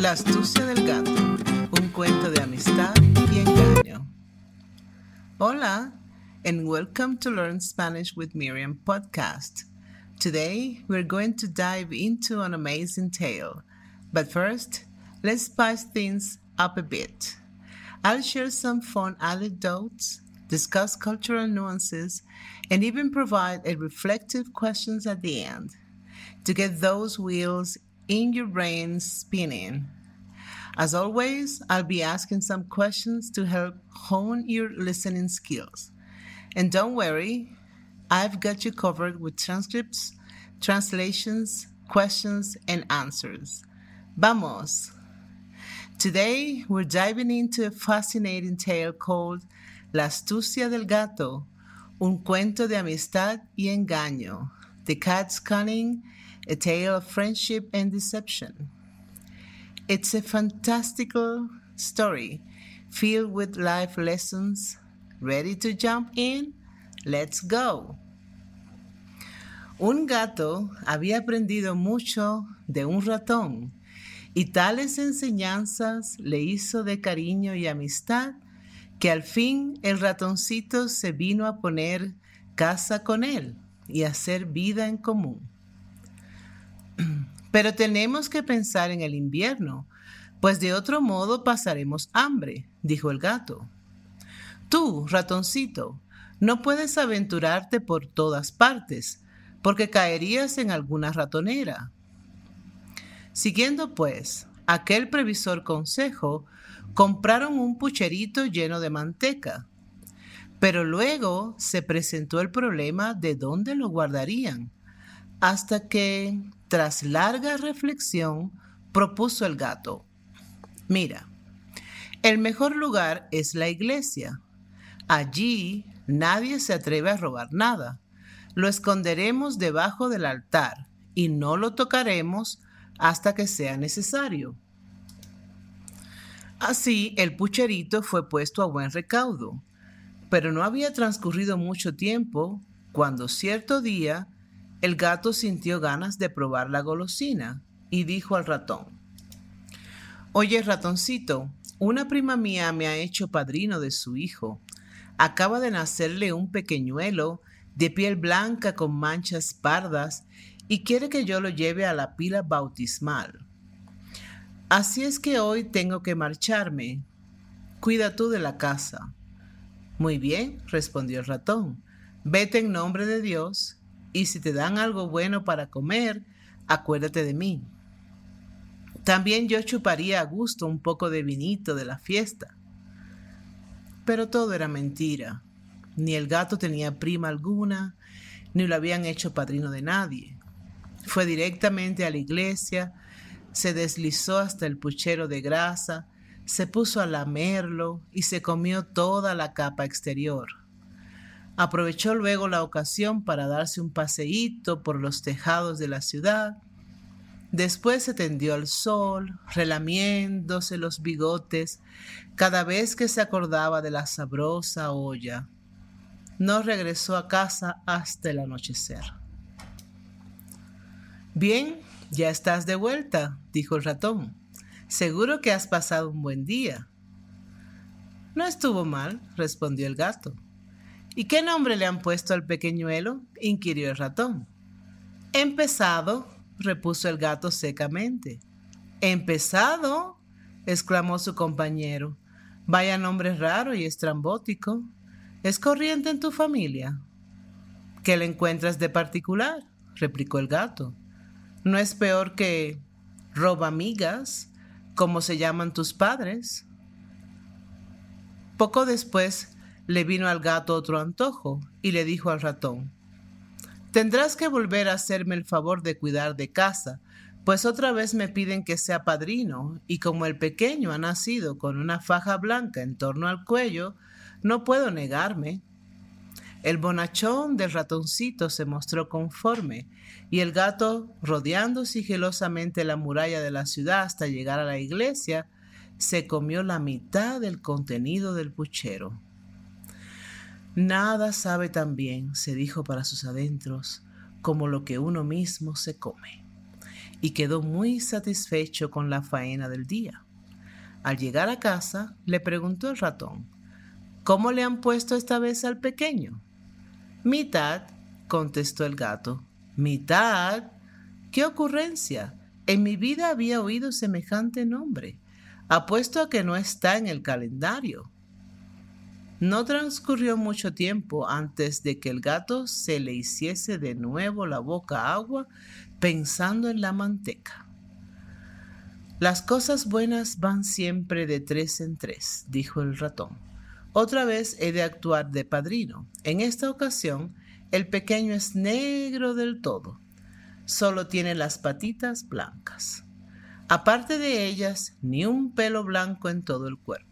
La astucia del gato, un cuento de amistad y engaño. Hola, and welcome to Learn Spanish with Miriam podcast. Today, we're going to dive into an amazing tale. But first, let's spice things up a bit. I'll share some fun anecdotes, discuss cultural nuances, and even provide a reflective questions at the end to get those wheels in your brain spinning. As always, I'll be asking some questions to help hone your listening skills. And don't worry, I've got you covered with transcripts, translations, questions, and answers. Vamos! Today, we're diving into a fascinating tale called La astucia del gato, un cuento de amistad y engaño, The Cat's Cunning a tale of friendship and deception. It's a fantastical story filled with life lessons. Ready to jump in? Let's go. Un gato había aprendido mucho de un ratón y tales enseñanzas le hizo de cariño y amistad que al fin el ratoncito se vino a poner casa con él y hacer vida en común. Pero tenemos que pensar en el invierno, pues de otro modo pasaremos hambre, dijo el gato. Tú, ratoncito, no puedes aventurarte por todas partes, porque caerías en alguna ratonera. Siguiendo pues aquel previsor consejo, compraron un pucherito lleno de manteca. Pero luego se presentó el problema de dónde lo guardarían, hasta que tras larga reflexión, propuso el gato, mira, el mejor lugar es la iglesia. Allí nadie se atreve a robar nada. Lo esconderemos debajo del altar y no lo tocaremos hasta que sea necesario. Así el pucherito fue puesto a buen recaudo, pero no había transcurrido mucho tiempo cuando cierto día el gato sintió ganas de probar la golosina y dijo al ratón, Oye ratoncito, una prima mía me ha hecho padrino de su hijo. Acaba de nacerle un pequeñuelo de piel blanca con manchas pardas y quiere que yo lo lleve a la pila bautismal. Así es que hoy tengo que marcharme. Cuida tú de la casa. Muy bien, respondió el ratón. Vete en nombre de Dios y si te dan algo bueno para comer, acuérdate de mí. También yo chuparía a gusto un poco de vinito de la fiesta. Pero todo era mentira. Ni el gato tenía prima alguna, ni lo habían hecho padrino de nadie. Fue directamente a la iglesia, se deslizó hasta el puchero de grasa, se puso a lamerlo y se comió toda la capa exterior. Aprovechó luego la ocasión para darse un paseíto por los tejados de la ciudad. Después se tendió al sol, relamiéndose los bigotes cada vez que se acordaba de la sabrosa olla. No regresó a casa hasta el anochecer. Bien, ya estás de vuelta, dijo el ratón. Seguro que has pasado un buen día. No estuvo mal, respondió el gato. ¿Y qué nombre le han puesto al pequeñuelo? inquirió el ratón. Empezado, repuso el gato secamente. Empezado, exclamó su compañero. Vaya nombre raro y estrambótico. ¿Es corriente en tu familia? ¿Qué le encuentras de particular? replicó el gato. ¿No es peor que roba amigas, como se llaman tus padres? Poco después le vino al gato otro antojo y le dijo al ratón, Tendrás que volver a hacerme el favor de cuidar de casa, pues otra vez me piden que sea padrino, y como el pequeño ha nacido con una faja blanca en torno al cuello, no puedo negarme. El bonachón del ratoncito se mostró conforme, y el gato, rodeando sigilosamente la muralla de la ciudad hasta llegar a la iglesia, se comió la mitad del contenido del puchero. Nada sabe tan bien, se dijo para sus adentros, como lo que uno mismo se come. y quedó muy satisfecho con la faena del día. Al llegar a casa, le preguntó el ratón, ¿Cómo le han puesto esta vez al pequeño? Mitad, contestó el gato. ¿Mitad? ¡Qué ocurrencia! En mi vida había oído semejante nombre. Apuesto a que no está en el calendario. No transcurrió mucho tiempo antes de que el gato se le hiciese de nuevo la boca agua pensando en la manteca. Las cosas buenas van siempre de tres en tres, dijo el ratón. Otra vez he de actuar de padrino. En esta ocasión, el pequeño es negro del todo. Solo tiene las patitas blancas. Aparte de ellas, ni un pelo blanco en todo el cuerpo.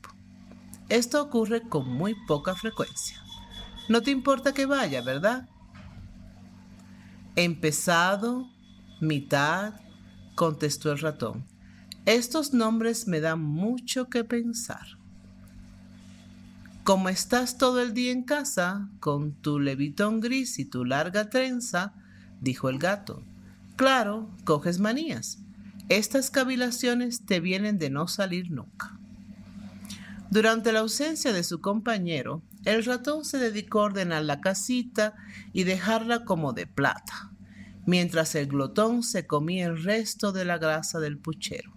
Esto ocurre con muy poca frecuencia. No te importa que vaya, ¿verdad? Empezado, mitad, contestó el ratón. Estos nombres me dan mucho que pensar. Como estás todo el día en casa, con tu levitón gris y tu larga trenza, dijo el gato, claro, coges manías. Estas cavilaciones te vienen de no salir nunca. Durante la ausencia de su compañero, el ratón se dedicó a ordenar la casita y dejarla como de plata, mientras el glotón se comía el resto de la grasa del puchero.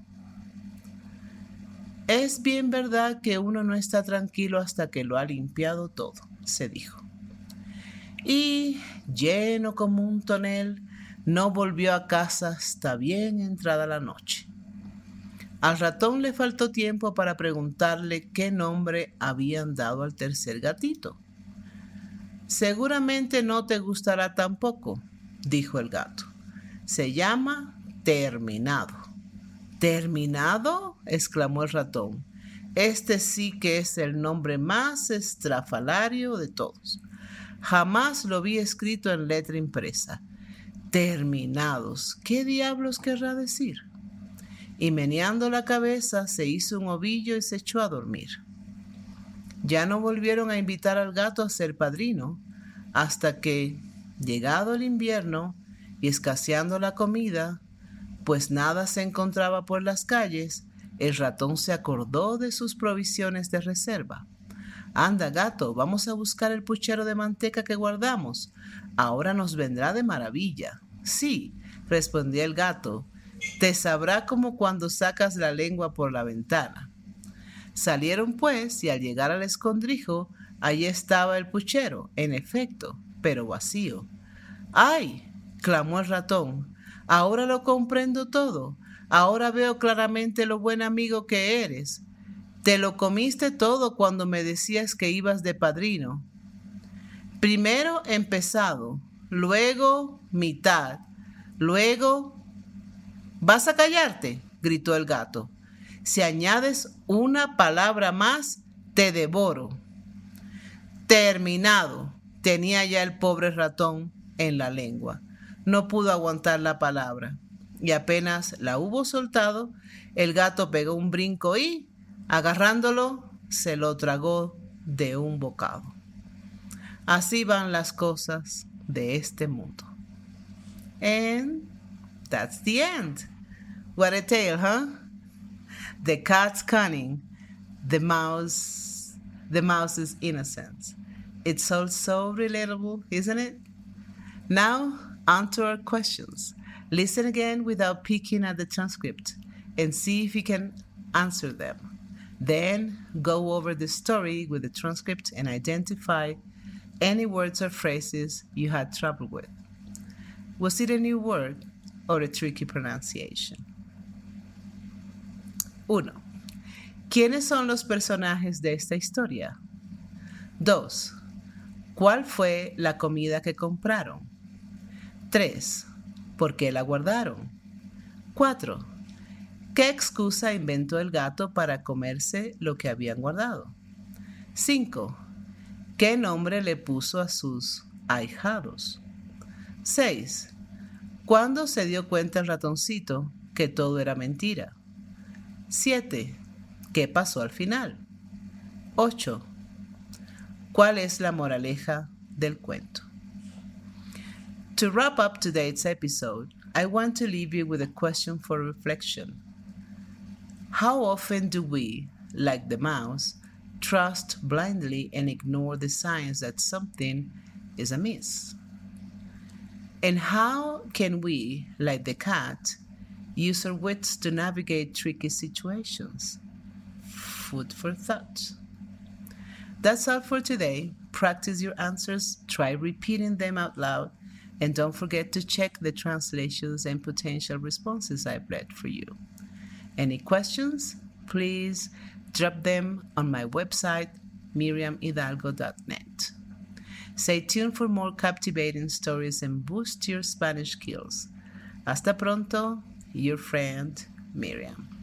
Es bien verdad que uno no está tranquilo hasta que lo ha limpiado todo, se dijo. Y, lleno como un tonel, no volvió a casa hasta bien entrada la noche. Al ratón le faltó tiempo para preguntarle qué nombre habían dado al tercer gatito. Seguramente no te gustará tampoco, dijo el gato. Se llama Terminado. ¿Terminado? exclamó el ratón. Este sí que es el nombre más estrafalario de todos. Jamás lo vi escrito en letra impresa. Terminados. ¿Qué diablos querrá decir? Y meneando la cabeza se hizo un ovillo y se echó a dormir. Ya no volvieron a invitar al gato a ser padrino, hasta que, llegado el invierno y escaseando la comida, pues nada se encontraba por las calles, el ratón se acordó de sus provisiones de reserva. Anda, gato, vamos a buscar el puchero de manteca que guardamos. Ahora nos vendrá de maravilla. Sí, respondió el gato, te sabrá como cuando sacas la lengua por la ventana. Salieron pues y al llegar al escondrijo, allí estaba el puchero, en efecto, pero vacío. ¡Ay! clamó el ratón. Ahora lo comprendo todo. Ahora veo claramente lo buen amigo que eres. Te lo comiste todo cuando me decías que ibas de padrino. Primero empezado, luego mitad, luego... ¿Vas a callarte? gritó el gato. Si añades una palabra más, te devoro. Terminado, tenía ya el pobre ratón en la lengua no pudo aguantar la palabra. Y apenas la hubo soltado, el gato pegó un brinco y, agarrándolo, se lo tragó de un bocado. Así van las cosas de este mundo. And that's the end. What a tale, huh? The cat's cunning, the mouse, the mouse's innocence. It's all so relatable, isn't it? Now Answer our questions. Listen again without peeking at the transcript and see if you can answer them. Then go over the story with the transcript and identify any words or phrases you had trouble with. Was it a new word or a tricky pronunciation? 1. ¿Quiénes son los personajes de esta historia? 2. ¿Cuál fue la comida que compraron? 3. ¿Por qué la guardaron? 4. ¿Qué excusa inventó el gato para comerse lo que habían guardado? 5. ¿Qué nombre le puso a sus ahijados? 6. ¿Cuándo se dio cuenta el ratoncito que todo era mentira? 7. ¿Qué pasó al final? 8. ¿Cuál es la moraleja del cuento? To wrap up today's episode, I want to leave you with a question for reflection. How often do we, like the mouse, trust blindly and ignore the signs that something is amiss? And how can we, like the cat, use our wits to navigate tricky situations? Food for thought. That's all for today. Practice your answers, try repeating them out loud, and don't forget to check the translations and potential responses I've read for you. Any questions? Please drop them on my website, miriamhidalgo.net. Stay tuned for more captivating stories and boost your Spanish skills. Hasta pronto, your friend Miriam.